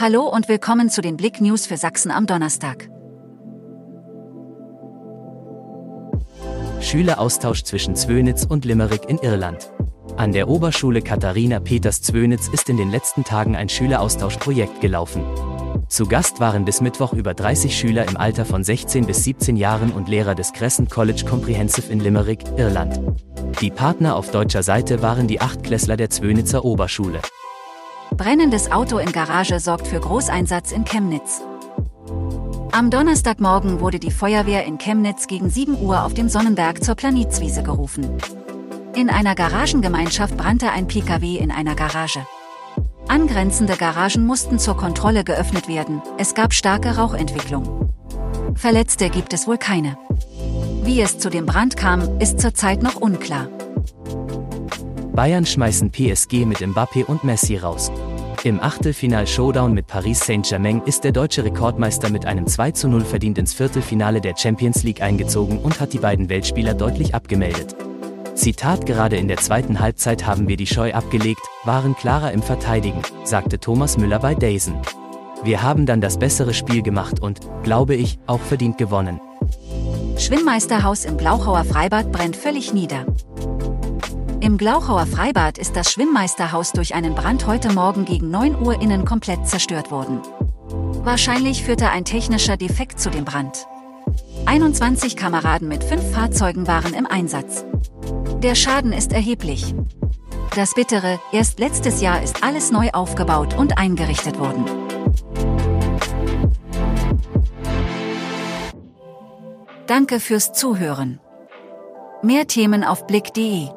Hallo und willkommen zu den Blick News für Sachsen am Donnerstag. Schüleraustausch zwischen Zwönitz und Limerick in Irland. An der Oberschule Katharina Peters Zwönitz ist in den letzten Tagen ein Schüleraustauschprojekt gelaufen. Zu Gast waren bis Mittwoch über 30 Schüler im Alter von 16 bis 17 Jahren und Lehrer des Crescent College Comprehensive in Limerick, Irland. Die Partner auf deutscher Seite waren die Achtklässler der Zwönitzer Oberschule. Brennendes Auto in Garage sorgt für Großeinsatz in Chemnitz. Am Donnerstagmorgen wurde die Feuerwehr in Chemnitz gegen 7 Uhr auf dem Sonnenberg zur Planitzwiese gerufen. In einer Garagengemeinschaft brannte ein Pkw in einer Garage. Angrenzende Garagen mussten zur Kontrolle geöffnet werden, es gab starke Rauchentwicklung. Verletzte gibt es wohl keine. Wie es zu dem Brand kam, ist zurzeit noch unklar. Bayern schmeißen PSG mit Mbappé und Messi raus. Im Achtelfinal-Showdown mit Paris Saint-Germain ist der deutsche Rekordmeister mit einem 2:0 verdient ins Viertelfinale der Champions League eingezogen und hat die beiden Weltspieler deutlich abgemeldet. Zitat Gerade in der zweiten Halbzeit haben wir die Scheu abgelegt, waren klarer im Verteidigen, sagte Thomas Müller bei Dazen. Wir haben dann das bessere Spiel gemacht und, glaube ich, auch verdient gewonnen. Schwimmmeisterhaus im Glauchauer Freibad brennt völlig nieder. Im Glauchauer Freibad ist das Schwimmmeisterhaus durch einen Brand heute Morgen gegen 9 Uhr innen komplett zerstört worden. Wahrscheinlich führte ein technischer Defekt zu dem Brand. 21 Kameraden mit fünf Fahrzeugen waren im Einsatz. Der Schaden ist erheblich. Das Bittere, erst letztes Jahr ist alles neu aufgebaut und eingerichtet worden. Danke fürs Zuhören. Mehr Themen auf blick.de